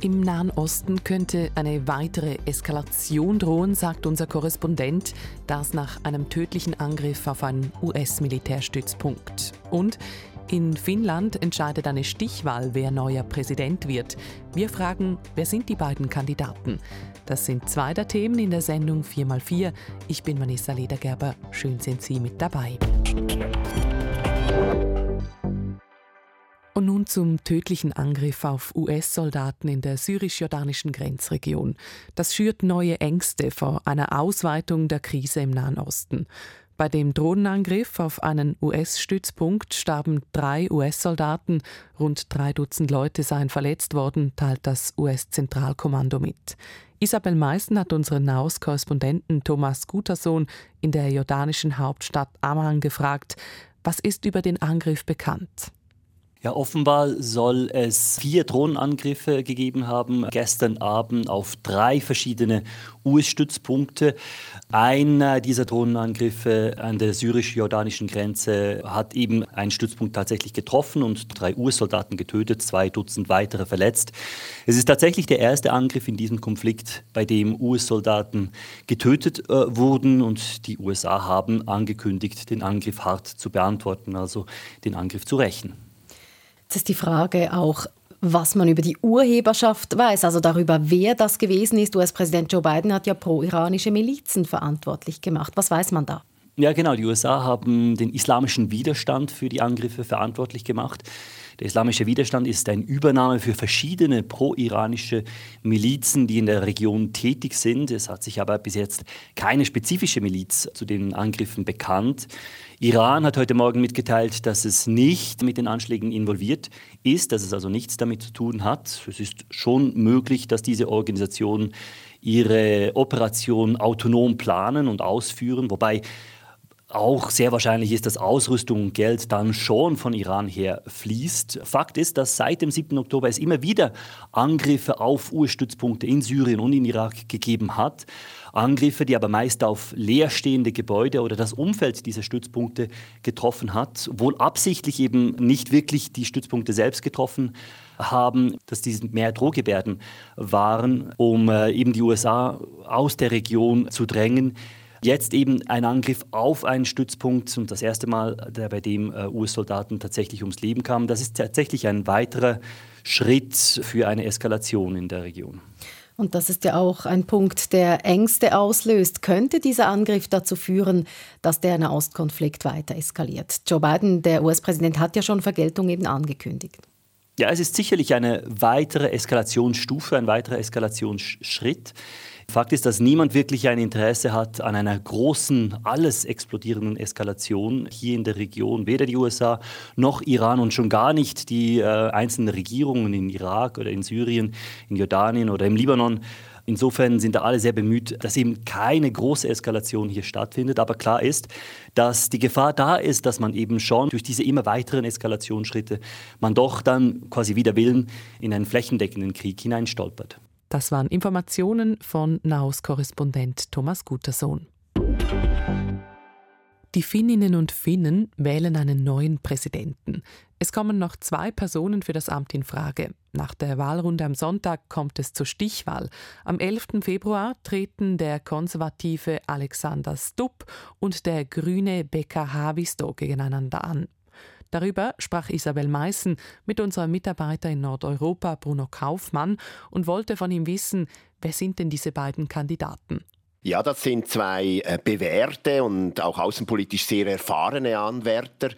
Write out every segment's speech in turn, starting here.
Im Nahen Osten könnte eine weitere Eskalation drohen, sagt unser Korrespondent, das nach einem tödlichen Angriff auf einen US-Militärstützpunkt. Und in Finnland entscheidet eine Stichwahl, wer neuer Präsident wird. Wir fragen, wer sind die beiden Kandidaten? Das sind zwei der Themen in der Sendung 4x4. Ich bin Vanessa Ledergerber. Schön sind Sie mit dabei. Und nun zum tödlichen Angriff auf US-Soldaten in der syrisch-jordanischen Grenzregion. Das schürt neue Ängste vor einer Ausweitung der Krise im Nahen Osten. Bei dem Drohnenangriff auf einen US-Stützpunkt starben drei US-Soldaten, rund drei Dutzend Leute seien verletzt worden, teilt das US-Zentralkommando mit. Isabel Meißen hat unseren Nahost-Korrespondenten Thomas Gutersohn in der jordanischen Hauptstadt Amman gefragt, was ist über den Angriff bekannt? Ja, offenbar soll es vier Drohnenangriffe gegeben haben, gestern Abend auf drei verschiedene US-Stützpunkte. Einer dieser Drohnenangriffe an der syrisch-jordanischen Grenze hat eben einen Stützpunkt tatsächlich getroffen und drei US-Soldaten getötet, zwei Dutzend weitere verletzt. Es ist tatsächlich der erste Angriff in diesem Konflikt, bei dem US-Soldaten getötet äh, wurden und die USA haben angekündigt, den Angriff hart zu beantworten, also den Angriff zu rächen. Jetzt ist die Frage auch, was man über die Urheberschaft weiß, also darüber, wer das gewesen ist. US-Präsident Joe Biden hat ja pro-iranische Milizen verantwortlich gemacht. Was weiß man da? Ja, genau. Die USA haben den islamischen Widerstand für die Angriffe verantwortlich gemacht. Der islamische Widerstand ist ein Übernahme für verschiedene pro-iranische Milizen, die in der Region tätig sind. Es hat sich aber bis jetzt keine spezifische Miliz zu den Angriffen bekannt. Iran hat heute Morgen mitgeteilt, dass es nicht mit den Anschlägen involviert ist, dass es also nichts damit zu tun hat. Es ist schon möglich, dass diese Organisation ihre Operation autonom planen und ausführen, wobei auch sehr wahrscheinlich ist, dass Ausrüstung und Geld dann schon von Iran her fließt. Fakt ist, dass seit dem 7. Oktober es immer wieder Angriffe auf Urstützpunkte in Syrien und in Irak gegeben hat. Angriffe, die aber meist auf leerstehende Gebäude oder das Umfeld dieser Stützpunkte getroffen hat, wohl absichtlich eben nicht wirklich die Stützpunkte selbst getroffen haben, dass diese mehr Drohgebärden waren, um äh, eben die USA aus der Region zu drängen. Jetzt eben ein Angriff auf einen Stützpunkt und das erste Mal, der bei dem äh, US-Soldaten tatsächlich ums Leben kamen. Das ist tatsächlich ein weiterer Schritt für eine Eskalation in der Region. Und das ist ja auch ein Punkt, der Ängste auslöst. Könnte dieser Angriff dazu führen, dass der Nahostkonflikt weiter eskaliert? Joe Biden, der US-Präsident, hat ja schon Vergeltung eben angekündigt. Ja, es ist sicherlich eine weitere Eskalationsstufe, ein weiterer Eskalationsschritt. Fakt ist, dass niemand wirklich ein Interesse hat an einer großen, alles explodierenden Eskalation hier in der Region. Weder die USA noch Iran und schon gar nicht die äh, einzelnen Regierungen in Irak oder in Syrien, in Jordanien oder im Libanon. Insofern sind da alle sehr bemüht, dass eben keine große Eskalation hier stattfindet. Aber klar ist, dass die Gefahr da ist, dass man eben schon durch diese immer weiteren Eskalationsschritte man doch dann quasi wider Willen in einen flächendeckenden Krieg hineinstolpert. Das waren Informationen von Naus-Korrespondent Thomas Gutersohn. Die Finninnen und Finnen wählen einen neuen Präsidenten. Es kommen noch zwei Personen für das Amt in Frage. Nach der Wahlrunde am Sonntag kommt es zur Stichwahl. Am 11. Februar treten der konservative Alexander Stubb und der grüne Beka Havisto gegeneinander an. Darüber sprach Isabel Meißen mit unserem Mitarbeiter in Nordeuropa Bruno Kaufmann und wollte von ihm wissen, wer sind denn diese beiden Kandidaten? Ja, das sind zwei äh, bewährte und auch außenpolitisch sehr erfahrene Anwärter.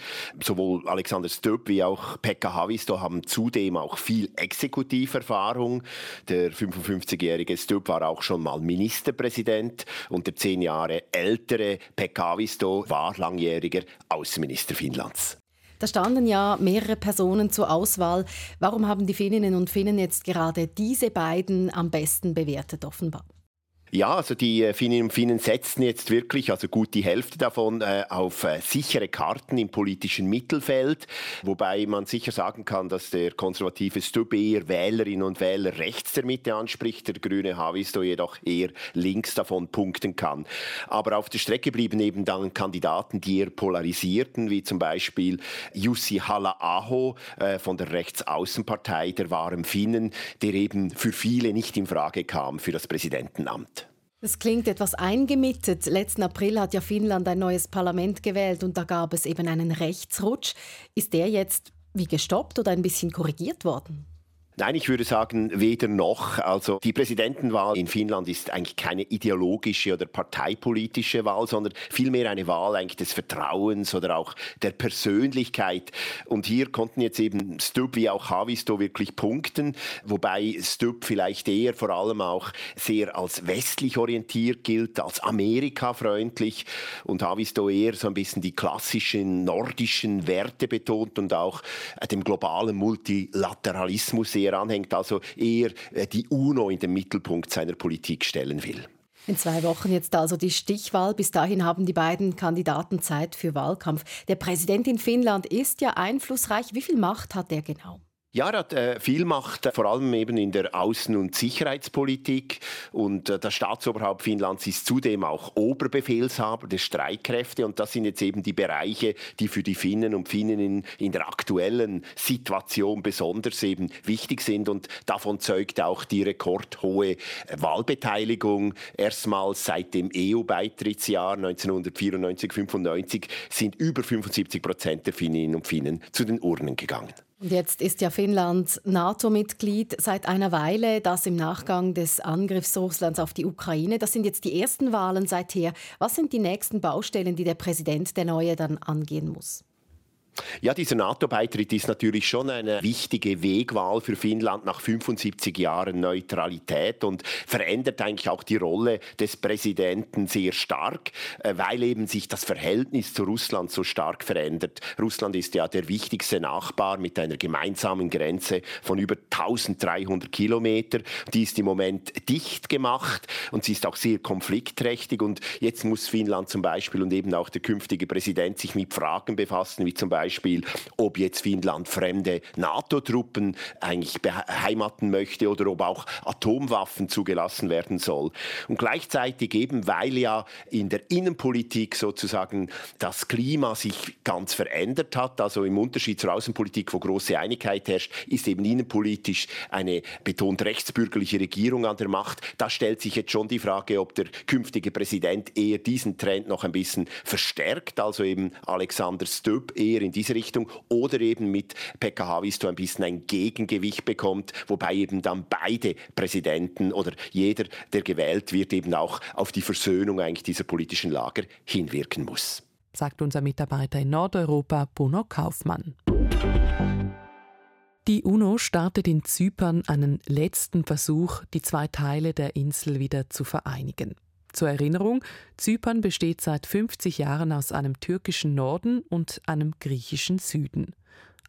Sowohl Alexander Stubb wie auch Pekka Havisto haben zudem auch viel Exekutiverfahrung. Der 55-jährige Stubb war auch schon mal Ministerpräsident und der zehn Jahre ältere Pekka Havisto war langjähriger Außenminister Finnlands. Da standen ja mehrere Personen zur Auswahl. Warum haben die Finninnen und Finnen jetzt gerade diese beiden am besten bewertet offenbar? Ja, also die äh, Finnen und Finnen setzen jetzt wirklich, also gut die Hälfte davon, äh, auf äh, sichere Karten im politischen Mittelfeld, wobei man sicher sagen kann, dass der konservative Stubb eher Wählerinnen und Wähler rechts der Mitte anspricht, der grüne Havisto jedoch eher links davon punkten kann. Aber auf der Strecke blieben eben dann Kandidaten, die eher polarisierten, wie zum Beispiel Jussi Halla-Aho von der Rechtsaußenpartei der wahren Finnen, der eben für viele nicht in Frage kam für das Präsidentenamt. Das klingt etwas eingemietet. Letzten April hat ja Finnland ein neues Parlament gewählt und da gab es eben einen Rechtsrutsch. Ist der jetzt wie gestoppt oder ein bisschen korrigiert worden? Nein, ich würde sagen, weder noch. Also die Präsidentenwahl in Finnland ist eigentlich keine ideologische oder parteipolitische Wahl, sondern vielmehr eine Wahl eigentlich des Vertrauens oder auch der Persönlichkeit. Und hier konnten jetzt eben Stubb wie auch Havisto wirklich punkten, wobei Stubb vielleicht eher vor allem auch sehr als westlich orientiert gilt, als amerikafreundlich und Havisto eher so ein bisschen die klassischen nordischen Werte betont und auch dem globalen Multilateralismus sehr er anhängt, also eher äh, die UNO in den Mittelpunkt seiner Politik stellen will. In zwei Wochen jetzt also die Stichwahl. Bis dahin haben die beiden Kandidaten Zeit für Wahlkampf. Der Präsident in Finnland ist ja einflussreich. Wie viel Macht hat er genau? Ja, er hat äh, viel Macht, vor allem eben in der Außen- und Sicherheitspolitik. Und äh, das Staatsoberhaupt Finnlands ist zudem auch Oberbefehlshaber der Streitkräfte. Und das sind jetzt eben die Bereiche, die für die Finnen und Finnen in, der aktuellen Situation besonders eben wichtig sind. Und davon zeugt auch die rekordhohe Wahlbeteiligung. Erstmals seit dem EU-Beitrittsjahr 1994-95 sind über 75 Prozent der Finnen und Finnen zu den Urnen gegangen. Und jetzt ist ja Finnland NATO-Mitglied seit einer Weile, das im Nachgang des Angriffs Russlands auf die Ukraine. Das sind jetzt die ersten Wahlen seither. Was sind die nächsten Baustellen, die der Präsident der Neue dann angehen muss? Ja, dieser NATO-Beitritt ist natürlich schon eine wichtige Wegwahl für Finnland nach 75 Jahren Neutralität und verändert eigentlich auch die Rolle des Präsidenten sehr stark, äh, weil eben sich das Verhältnis zu Russland so stark verändert. Russland ist ja der wichtigste Nachbar mit einer gemeinsamen Grenze von über 1300 Kilometer. Die ist im Moment dicht gemacht und sie ist auch sehr konfliktträchtig und jetzt muss Finnland zum Beispiel und eben auch der künftige Präsident sich mit Fragen befassen, wie zum Beispiel Beispiel, ob jetzt Finnland fremde NATO-Truppen eigentlich beheimaten möchte oder ob auch Atomwaffen zugelassen werden soll. Und gleichzeitig eben, weil ja in der Innenpolitik sozusagen das Klima sich ganz verändert hat, also im Unterschied zur Außenpolitik, wo große Einigkeit herrscht, ist eben innenpolitisch eine betont rechtsbürgerliche Regierung an der Macht. Da stellt sich jetzt schon die Frage, ob der künftige Präsident eher diesen Trend noch ein bisschen verstärkt, also eben Alexander Stubb eher in die diese Richtung oder eben mit Pekka Haavisto ein bisschen ein Gegengewicht bekommt, wobei eben dann beide Präsidenten oder jeder, der gewählt wird, eben auch auf die Versöhnung eigentlich dieser politischen Lager hinwirken muss. Sagt unser Mitarbeiter in Nordeuropa, Bruno Kaufmann. Die UNO startet in Zypern einen letzten Versuch, die zwei Teile der Insel wieder zu vereinigen. Zur Erinnerung, Zypern besteht seit 50 Jahren aus einem türkischen Norden und einem griechischen Süden.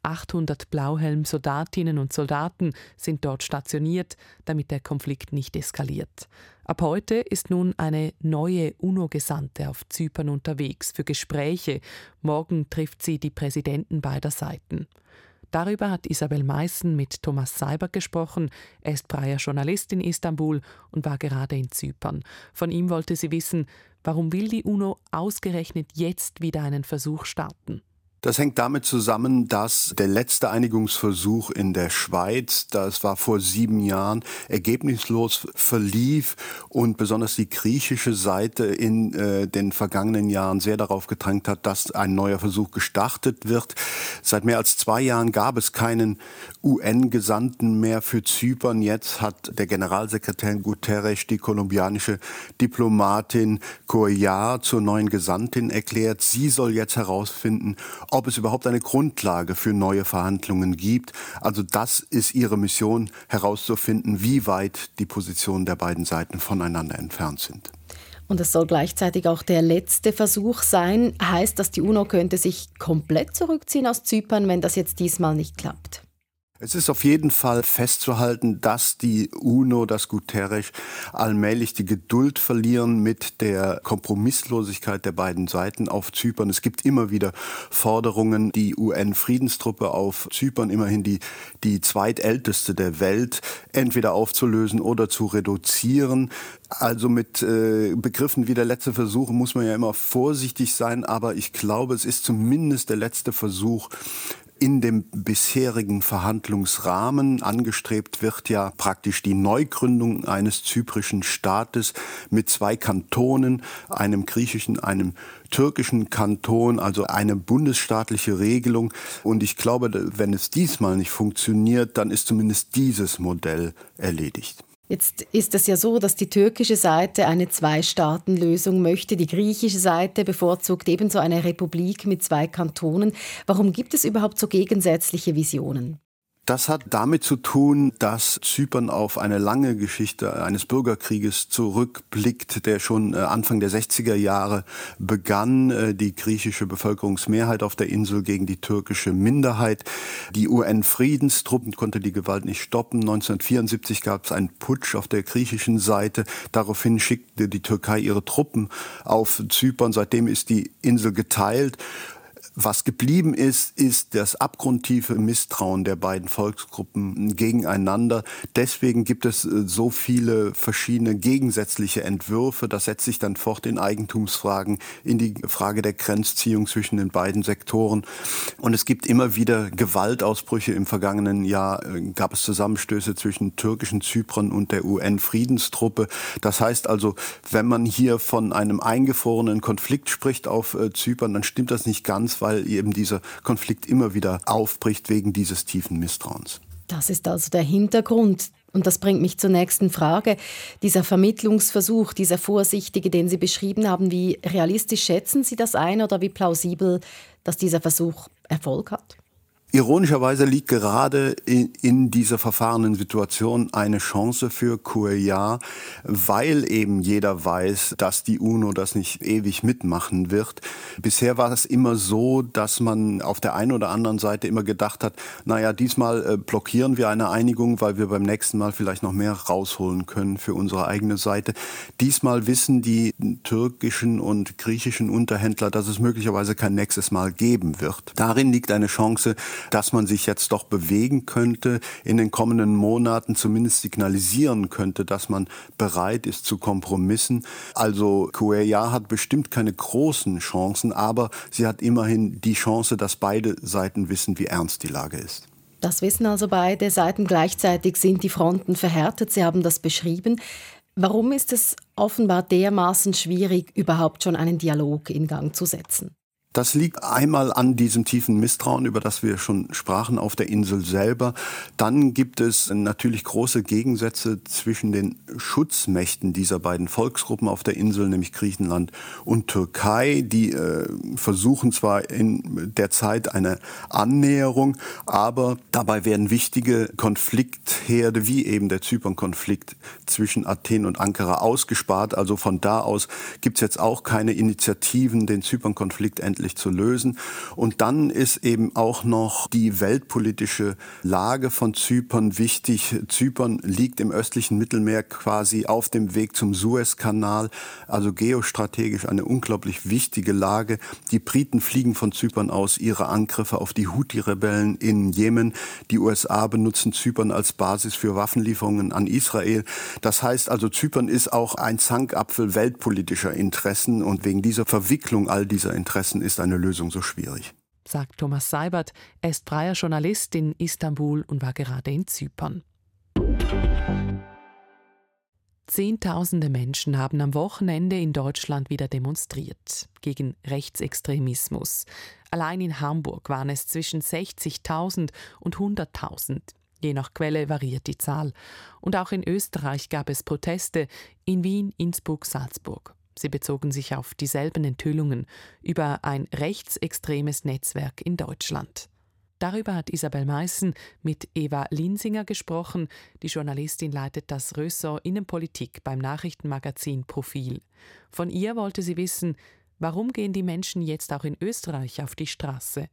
800 Blauhelm-Soldatinnen und Soldaten sind dort stationiert, damit der Konflikt nicht eskaliert. Ab heute ist nun eine neue UNO-Gesandte auf Zypern unterwegs für Gespräche. Morgen trifft sie die Präsidenten beider Seiten. Darüber hat Isabel Meissen mit Thomas Seibert gesprochen. Er ist freier Journalist in Istanbul und war gerade in Zypern. Von ihm wollte sie wissen, warum will die UNO ausgerechnet jetzt wieder einen Versuch starten? Das hängt damit zusammen, dass der letzte Einigungsversuch in der Schweiz, das war vor sieben Jahren, ergebnislos verlief und besonders die griechische Seite in äh, den vergangenen Jahren sehr darauf gedrängt hat, dass ein neuer Versuch gestartet wird. Seit mehr als zwei Jahren gab es keinen UN-Gesandten mehr für Zypern. Jetzt hat der Generalsekretär Guterres die kolumbianische Diplomatin Cuellar zur neuen Gesandtin erklärt. Sie soll jetzt herausfinden, ob es überhaupt eine Grundlage für neue Verhandlungen gibt. Also das ist ihre Mission, herauszufinden, wie weit die Positionen der beiden Seiten voneinander entfernt sind. Und es soll gleichzeitig auch der letzte Versuch sein. Heißt das, die UNO könnte sich komplett zurückziehen aus Zypern, wenn das jetzt diesmal nicht klappt? Es ist auf jeden Fall festzuhalten, dass die UNO, das Guterres allmählich die Geduld verlieren mit der Kompromisslosigkeit der beiden Seiten auf Zypern. Es gibt immer wieder Forderungen, die UN-Friedenstruppe auf Zypern, immerhin die, die zweitälteste der Welt, entweder aufzulösen oder zu reduzieren. Also mit äh, Begriffen wie der letzte Versuch muss man ja immer vorsichtig sein, aber ich glaube, es ist zumindest der letzte Versuch, in dem bisherigen Verhandlungsrahmen angestrebt wird ja praktisch die Neugründung eines zyprischen Staates mit zwei Kantonen, einem griechischen, einem türkischen Kanton, also eine bundesstaatliche Regelung. Und ich glaube, wenn es diesmal nicht funktioniert, dann ist zumindest dieses Modell erledigt. Jetzt ist es ja so, dass die türkische Seite eine Zwei-Staaten-Lösung möchte. Die griechische Seite bevorzugt ebenso eine Republik mit zwei Kantonen. Warum gibt es überhaupt so gegensätzliche Visionen? Das hat damit zu tun, dass Zypern auf eine lange Geschichte eines Bürgerkrieges zurückblickt, der schon äh, Anfang der 60er Jahre begann. Äh, die griechische Bevölkerungsmehrheit auf der Insel gegen die türkische Minderheit. Die UN-Friedenstruppen konnte die Gewalt nicht stoppen. 1974 gab es einen Putsch auf der griechischen Seite. Daraufhin schickte die Türkei ihre Truppen auf Zypern. Seitdem ist die Insel geteilt. Was geblieben ist, ist das abgrundtiefe Misstrauen der beiden Volksgruppen gegeneinander. Deswegen gibt es äh, so viele verschiedene gegensätzliche Entwürfe. Das setzt sich dann fort in Eigentumsfragen, in die Frage der Grenzziehung zwischen den beiden Sektoren. Und es gibt immer wieder Gewaltausbrüche. Im vergangenen Jahr äh, gab es Zusammenstöße zwischen türkischen Zypern und der UN-Friedenstruppe. Das heißt also, wenn man hier von einem eingefrorenen Konflikt spricht auf äh, Zypern, dann stimmt das nicht ganz, weil eben dieser Konflikt immer wieder aufbricht wegen dieses tiefen Misstrauens. Das ist also der Hintergrund. Und das bringt mich zur nächsten Frage. Dieser Vermittlungsversuch, dieser vorsichtige, den Sie beschrieben haben, wie realistisch schätzen Sie das ein oder wie plausibel, dass dieser Versuch Erfolg hat? Ironischerweise liegt gerade in, in, dieser verfahrenen Situation eine Chance für QEA, weil eben jeder weiß, dass die UNO das nicht ewig mitmachen wird. Bisher war es immer so, dass man auf der einen oder anderen Seite immer gedacht hat, naja, diesmal äh, blockieren wir eine Einigung, weil wir beim nächsten Mal vielleicht noch mehr rausholen können für unsere eigene Seite. Diesmal wissen die türkischen und griechischen Unterhändler, dass es möglicherweise kein nächstes Mal geben wird. Darin liegt eine Chance, dass man sich jetzt doch bewegen könnte, in den kommenden Monaten zumindest signalisieren könnte, dass man bereit ist zu Kompromissen. Also QEA hat bestimmt keine großen Chancen, aber sie hat immerhin die Chance, dass beide Seiten wissen, wie ernst die Lage ist. Das wissen also beide Seiten. Gleichzeitig sind die Fronten verhärtet. Sie haben das beschrieben. Warum ist es offenbar dermaßen schwierig, überhaupt schon einen Dialog in Gang zu setzen? Das liegt einmal an diesem tiefen Misstrauen, über das wir schon sprachen, auf der Insel selber. Dann gibt es natürlich große Gegensätze zwischen den Schutzmächten dieser beiden Volksgruppen auf der Insel, nämlich Griechenland und Türkei. Die äh, versuchen zwar in der Zeit eine Annäherung, aber dabei werden wichtige Konfliktherde, wie eben der Zypern-Konflikt zwischen Athen und Ankara, ausgespart. Also von da aus gibt es jetzt auch keine Initiativen, den Zypern-Konflikt endlich friedlich zu lösen. Und dann ist eben auch noch die weltpolitische Lage von Zypern wichtig. Zypern liegt im östlichen Mittelmeer quasi auf dem Weg zum Suezkanal, also geostrategisch eine unglaublich wichtige Lage. Die Briten fliegen von Zypern aus ihre Angriffe auf die Houthi-Rebellen in Jemen. Die USA benutzen Zypern als Basis für Waffenlieferungen an Israel. Das heißt also, Zypern ist auch ein Zankapfel weltpolitischer Interessen und wegen dieser Verwicklung all dieser Interessen ist ist eine Lösung so schwierig. Sagt Thomas Seibert. Er ist freier Journalist in Istanbul und war gerade in Zypern. Zehntausende Menschen haben am Wochenende in Deutschland wieder demonstriert gegen Rechtsextremismus. Allein in Hamburg waren es zwischen 60.000 und 100.000. Je nach Quelle variiert die Zahl. Und auch in Österreich gab es Proteste in Wien, Innsbruck, Salzburg. Sie bezogen sich auf dieselben Enthüllungen über ein rechtsextremes Netzwerk in Deutschland. Darüber hat Isabel Meissen mit Eva Linsinger gesprochen. Die Journalistin leitet das Ressort Innenpolitik beim Nachrichtenmagazin Profil. Von ihr wollte sie wissen, warum gehen die Menschen jetzt auch in Österreich auf die Straße?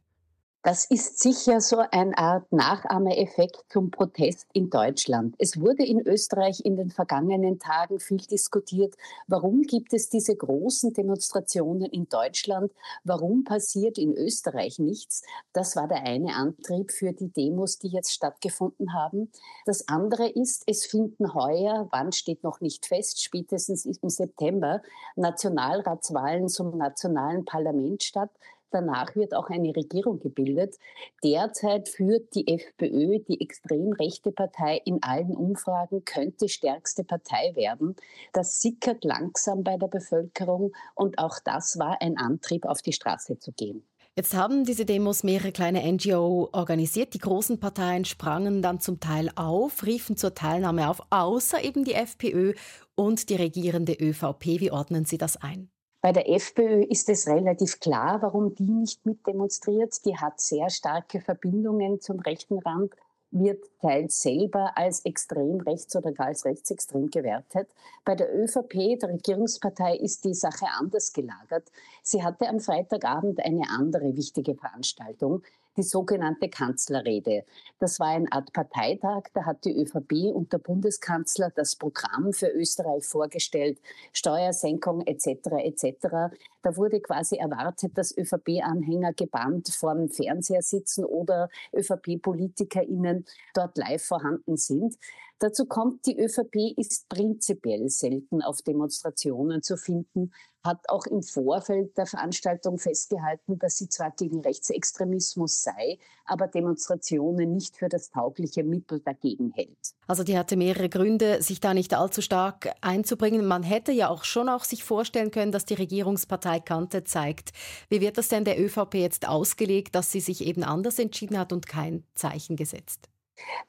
Das ist sicher so eine Art Nachahmeeffekt zum Protest in Deutschland. Es wurde in Österreich in den vergangenen Tagen viel diskutiert. Warum gibt es diese großen Demonstrationen in Deutschland? Warum passiert in Österreich nichts? Das war der eine Antrieb für die Demos, die jetzt stattgefunden haben. Das andere ist, es finden heuer, wann steht noch nicht fest, spätestens im September, Nationalratswahlen zum nationalen Parlament statt. Danach wird auch eine Regierung gebildet. Derzeit führt die FPÖ, die extrem rechte Partei, in allen Umfragen, könnte stärkste Partei werden. Das sickert langsam bei der Bevölkerung und auch das war ein Antrieb, auf die Straße zu gehen. Jetzt haben diese Demos mehrere kleine NGO organisiert. Die großen Parteien sprangen dann zum Teil auf, riefen zur Teilnahme auf, außer eben die FPÖ und die regierende ÖVP. Wie ordnen Sie das ein? Bei der FPÖ ist es relativ klar, warum die nicht mitdemonstriert. Die hat sehr starke Verbindungen zum rechten Rand, wird teils selber als extrem rechts oder gar als rechtsextrem gewertet. Bei der ÖVP, der Regierungspartei, ist die Sache anders gelagert. Sie hatte am Freitagabend eine andere wichtige Veranstaltung, die sogenannte Kanzlerrede. Das war eine Art Parteitag, da hat die ÖVP und der Bundeskanzler das Programm für Österreich vorgestellt, Steuersenkung etc. etc. Da wurde quasi erwartet, dass ÖVP-Anhänger gebannt vor dem Fernseher sitzen oder ÖVP-PolitikerInnen dort live vorhanden sind. Dazu kommt, die ÖVP ist prinzipiell selten auf Demonstrationen zu finden, hat auch im Vorfeld der Veranstaltung festgehalten, dass sie zwar gegen Rechtsextremismus sei, aber Demonstrationen nicht für das taugliche Mittel dagegen hält. Also die hatte mehrere Gründe, sich da nicht allzu stark einzubringen. Man hätte ja auch schon auch sich vorstellen können, dass die Regierungspartei Kante zeigt. Wie wird das denn der ÖVP jetzt ausgelegt, dass sie sich eben anders entschieden hat und kein Zeichen gesetzt?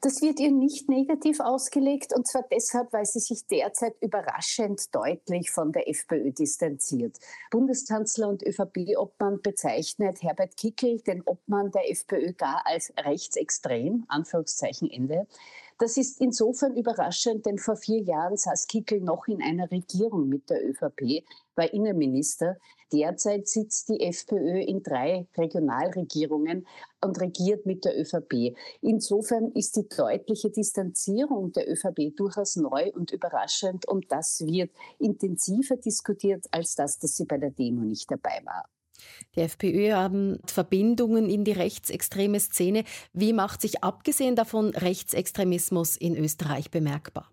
Das wird ihr nicht negativ ausgelegt und zwar deshalb, weil sie sich derzeit überraschend deutlich von der FPÖ distanziert. Bundeskanzler und ÖVP-Obmann bezeichnet Herbert Kickel, den Obmann der FPÖ, gar als rechtsextrem, Anführungszeichen Ende. Das ist insofern überraschend, denn vor vier Jahren saß Kickel noch in einer Regierung mit der ÖVP, war Innenminister. Derzeit sitzt die FPÖ in drei Regionalregierungen und regiert mit der ÖVP. Insofern ist die deutliche Distanzierung der ÖVP durchaus neu und überraschend und das wird intensiver diskutiert als das, dass sie bei der Demo nicht dabei war. Die FPÖ haben Verbindungen in die rechtsextreme Szene. Wie macht sich abgesehen davon Rechtsextremismus in Österreich bemerkbar?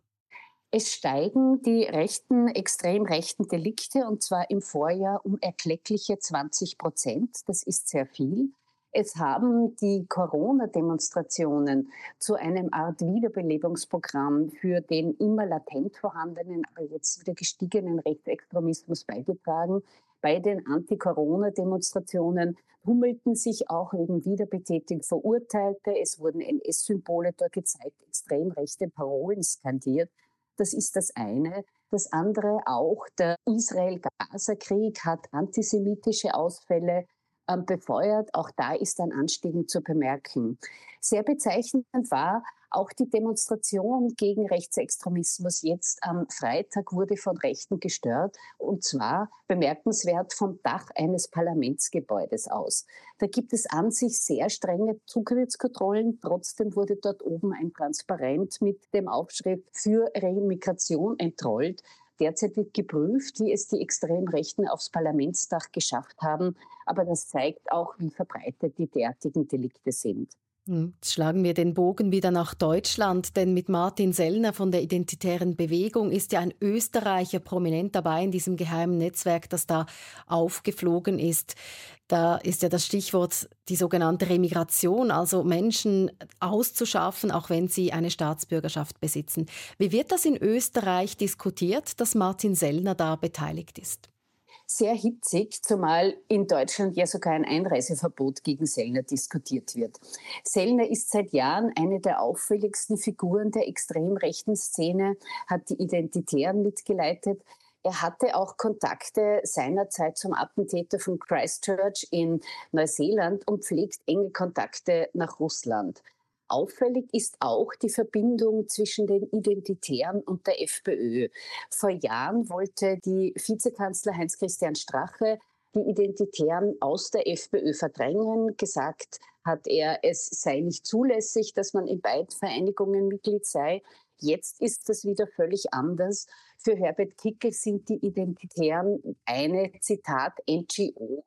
Es steigen die rechten, extrem rechten Delikte und zwar im Vorjahr um erkleckliche 20 Prozent. Das ist sehr viel. Es haben die Corona-Demonstrationen zu einem Art Wiederbelebungsprogramm für den immer latent vorhandenen, aber jetzt wieder gestiegenen Rechtsextremismus beigetragen. Bei den Anti-Corona-Demonstrationen hummelten sich auch wegen Wiederbetätigung Verurteilte. Es wurden NS-Symbole dort gezeigt, extrem rechte Parolen skandiert. Das ist das eine. Das andere auch, der Israel-Gaza-Krieg hat antisemitische Ausfälle ähm, befeuert. Auch da ist ein Anstieg zu bemerken. Sehr bezeichnend war auch die Demonstration gegen Rechtsextremismus jetzt am Freitag wurde von Rechten gestört und zwar bemerkenswert vom Dach eines Parlamentsgebäudes aus. Da gibt es an sich sehr strenge Zugriffskontrollen. Trotzdem wurde dort oben ein Transparent mit dem Aufschrift für Remigration entrollt. Derzeit wird geprüft, wie es die Extremrechten aufs Parlamentsdach geschafft haben. Aber das zeigt auch, wie verbreitet die derartigen Delikte sind. Hm, jetzt schlagen wir den Bogen wieder nach Deutschland, denn mit Martin Sellner von der Identitären Bewegung ist ja ein Österreicher prominent dabei in diesem geheimen Netzwerk, das da aufgeflogen ist. Da ist ja das Stichwort die sogenannte Remigration, also Menschen auszuschaffen, auch wenn sie eine Staatsbürgerschaft besitzen. Wie wird das in Österreich diskutiert, dass Martin Sellner da beteiligt ist? Sehr hitzig, zumal in Deutschland ja sogar ein Einreiseverbot gegen Sellner diskutiert wird. Sellner ist seit Jahren eine der auffälligsten Figuren der extrem rechten Szene, hat die Identitären mitgeleitet. Er hatte auch Kontakte seinerzeit zum Attentäter von Christchurch in Neuseeland und pflegt enge Kontakte nach Russland. Auffällig ist auch die Verbindung zwischen den Identitären und der FPÖ. Vor Jahren wollte die Vizekanzler Heinz-Christian Strache die Identitären aus der FPÖ verdrängen. Gesagt hat er, es sei nicht zulässig, dass man in beiden Vereinigungen Mitglied sei. Jetzt ist das wieder völlig anders. Für Herbert Kickel sind die Identitären eine, Zitat, NGO,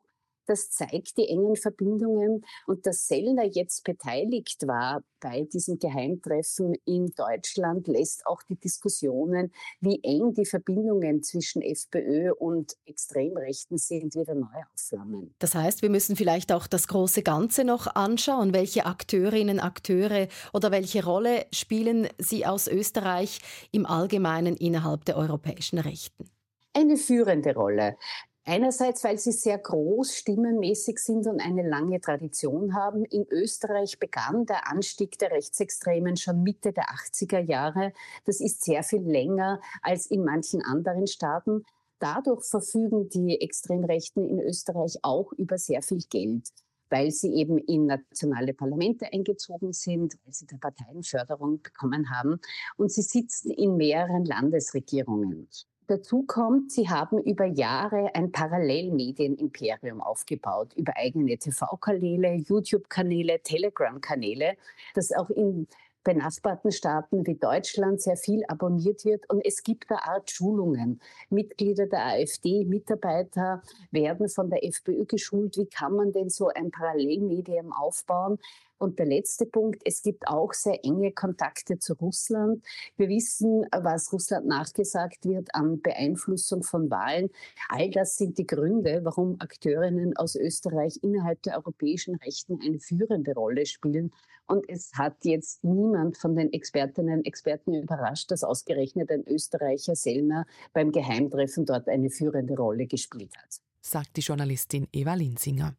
das zeigt die engen Verbindungen und dass Sellner jetzt beteiligt war bei diesem Geheimtreffen in Deutschland, lässt auch die Diskussionen, wie eng die Verbindungen zwischen FPÖ und Extremrechten sind, wieder neu aufflammen. Das heißt, wir müssen vielleicht auch das große Ganze noch anschauen. Welche Akteurinnen, Akteure oder welche Rolle spielen sie aus Österreich im Allgemeinen innerhalb der europäischen Rechten? eine führende Rolle. Einerseits, weil sie sehr groß stimmenmäßig sind und eine lange Tradition haben. In Österreich begann der Anstieg der Rechtsextremen schon Mitte der 80er Jahre. Das ist sehr viel länger als in manchen anderen Staaten. Dadurch verfügen die Extremrechten in Österreich auch über sehr viel Geld weil sie eben in nationale Parlamente eingezogen sind, weil sie der Parteienförderung bekommen haben und sie sitzen in mehreren Landesregierungen. Dazu kommt, sie haben über Jahre ein Parallelmedienimperium aufgebaut, über eigene TV-Kanäle, YouTube-Kanäle, Telegram-Kanäle, das auch in benachbarten Staaten wie Deutschland sehr viel abonniert wird. Und es gibt eine Art Schulungen. Mitglieder der AfD, Mitarbeiter werden von der FPÖ geschult. Wie kann man denn so ein Parallelmedium aufbauen? Und der letzte Punkt, es gibt auch sehr enge Kontakte zu Russland. Wir wissen, was Russland nachgesagt wird an Beeinflussung von Wahlen. All das sind die Gründe, warum Akteurinnen aus Österreich innerhalb der europäischen Rechten eine führende Rolle spielen. Und es hat jetzt niemand von den Expertinnen und Experten überrascht, dass ausgerechnet ein Österreicher Sellner beim Geheimtreffen dort eine führende Rolle gespielt hat. Sagt die Journalistin Eva Linsinger.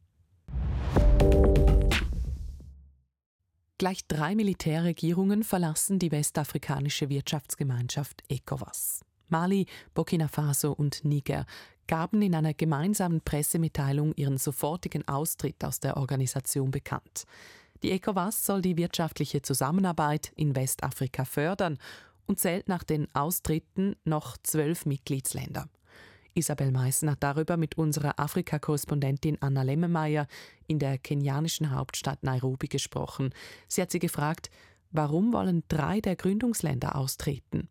Gleich drei Militärregierungen verlassen die westafrikanische Wirtschaftsgemeinschaft ECOWAS. Mali, Burkina Faso und Niger gaben in einer gemeinsamen Pressemitteilung ihren sofortigen Austritt aus der Organisation bekannt. Die ECOWAS soll die wirtschaftliche Zusammenarbeit in Westafrika fördern und zählt nach den Austritten noch zwölf Mitgliedsländer. Isabel hat darüber mit unserer Afrika-Korrespondentin Anna Lemmemeyer in der kenianischen Hauptstadt Nairobi gesprochen. Sie hat sie gefragt, warum wollen drei der Gründungsländer austreten?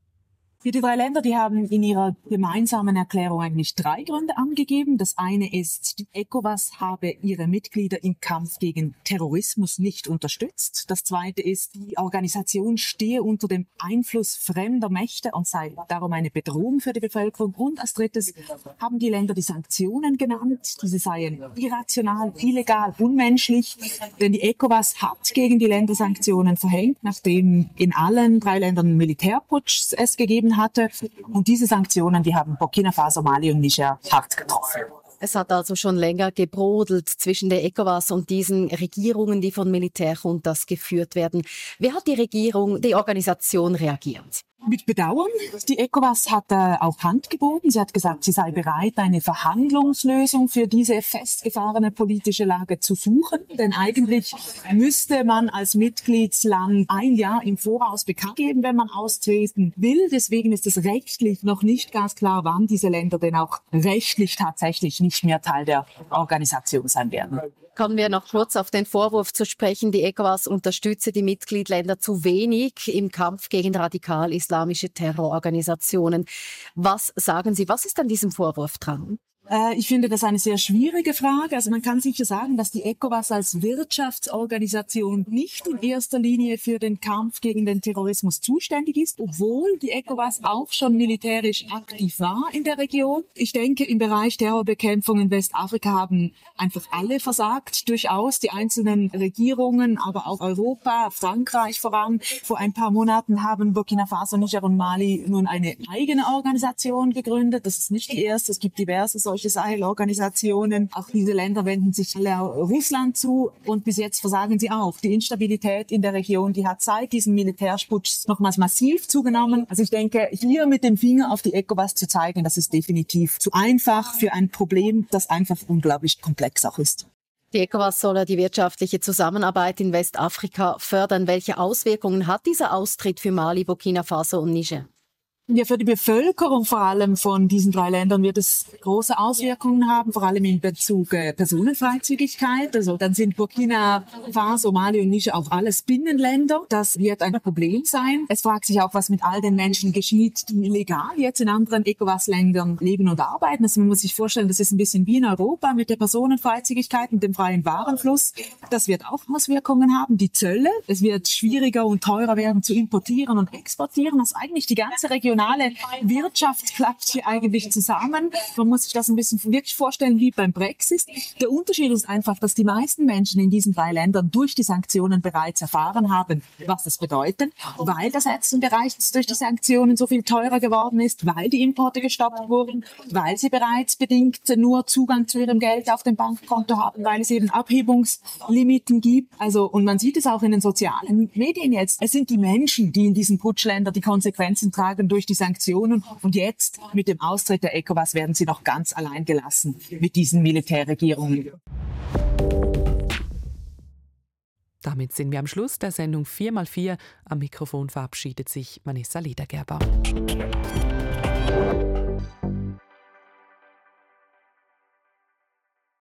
Die drei Länder, die haben in ihrer gemeinsamen Erklärung eigentlich drei Gründe angegeben. Das eine ist, die ECOWAS habe ihre Mitglieder im Kampf gegen Terrorismus nicht unterstützt. Das zweite ist, die Organisation stehe unter dem Einfluss fremder Mächte und sei darum eine Bedrohung für die Bevölkerung. Und als drittes haben die Länder die Sanktionen genannt. Diese seien irrational, illegal, unmenschlich. Denn die ECOWAS hat gegen die Länder Sanktionen verhängt, nachdem in allen drei Ländern Militärputsch es gegeben hatte. Und diese Sanktionen, die haben Burkina Faso, Mali und Niger hart getroffen. Es hat also schon länger gebrodelt zwischen der ECOWAS und diesen Regierungen, die von Militärjuntas geführt werden. Wie hat die Regierung, die Organisation reagiert? Mit Bedauern. Die ECOWAS hat äh, auch Hand geboten. Sie hat gesagt, sie sei bereit, eine Verhandlungslösung für diese festgefahrene politische Lage zu suchen. Denn eigentlich müsste man als Mitgliedsland ein Jahr im Voraus bekannt geben, wenn man austreten will. Deswegen ist es rechtlich noch nicht ganz klar, wann diese Länder denn auch rechtlich tatsächlich nicht mehr Teil der Organisation sein werden kommen wir noch kurz auf den Vorwurf zu sprechen, die ECOWAS unterstütze die Mitgliedländer zu wenig im Kampf gegen radikal-islamische Terrororganisationen. Was sagen Sie, was ist an diesem Vorwurf dran? Äh, ich finde das eine sehr schwierige Frage. Also man kann sicher sagen, dass die ECOWAS als Wirtschaftsorganisation nicht in erster Linie für den Kampf gegen den Terrorismus zuständig ist, obwohl die ECOWAS auch schon militärisch aktiv war in der Region. Ich denke, im Bereich Terrorbekämpfung in Westafrika haben einfach alle versagt, durchaus die einzelnen Regierungen, aber auch Europa, Frankreich voran. Vor ein paar Monaten haben Burkina Faso, Niger und Mali nun eine eigene Organisation gegründet. Das ist nicht die erste. Es gibt diverse solche Sahel-Organisationen. Auch diese Länder wenden sich Russland zu und bis jetzt versagen sie auch. Die Instabilität in der Region, die hat seit diesem Militärsputsch nochmals massiv zugenommen. Also ich denke, hier mit dem Finger auf die ECOWAS zu zeigen, das ist definitiv zu einfach für ein Problem, das einfach unglaublich komplex auch ist. Die ECOWAS soll die wirtschaftliche Zusammenarbeit in Westafrika fördern. Welche Auswirkungen hat dieser Austritt für Mali, Burkina Faso und Niger? Ja, für die Bevölkerung vor allem von diesen drei Ländern wird es große Auswirkungen haben, vor allem in Bezug äh, Personenfreizügigkeit. Also dann sind Burkina Faso, Mali und Niger auch alles Binnenländer. Das wird ein Problem sein. Es fragt sich auch, was mit all den Menschen geschieht, die illegal jetzt in anderen ECOWAS-Ländern leben und arbeiten. Also man muss sich vorstellen, das ist ein bisschen wie in Europa mit der Personenfreizügigkeit und dem freien Warenfluss. Das wird auch Auswirkungen haben. Die Zölle, es wird schwieriger und teurer werden zu importieren und exportieren. Also eigentlich die ganze regionale Wirtschaft klappt hier eigentlich zusammen. Man muss sich das ein bisschen wirklich vorstellen wie beim Brexit. Der Unterschied ist einfach, dass die meisten Menschen in diesen drei Ländern durch die Sanktionen bereits erfahren haben, was das bedeutet, weil das bereits durch die Sanktionen so viel teurer geworden ist, weil die Importe gestoppt wurden, weil sie bereits bedingt nur Zugang zu ihrem Geld auf dem Bankkonto haben, weil es eben Abhebungslimiten gibt. Also, und man sieht es auch in den sozialen Medien jetzt. Es sind die Menschen, die in diesen Putschländern die Konsequenzen tragen durch die Sanktionen. Und jetzt mit dem Austritt der ECOWAS werden sie noch ganz allein gelassen mit diesen Militärregierungen. Damit sind wir am Schluss der Sendung 4x4. Am Mikrofon verabschiedet sich Vanessa Ledergerber.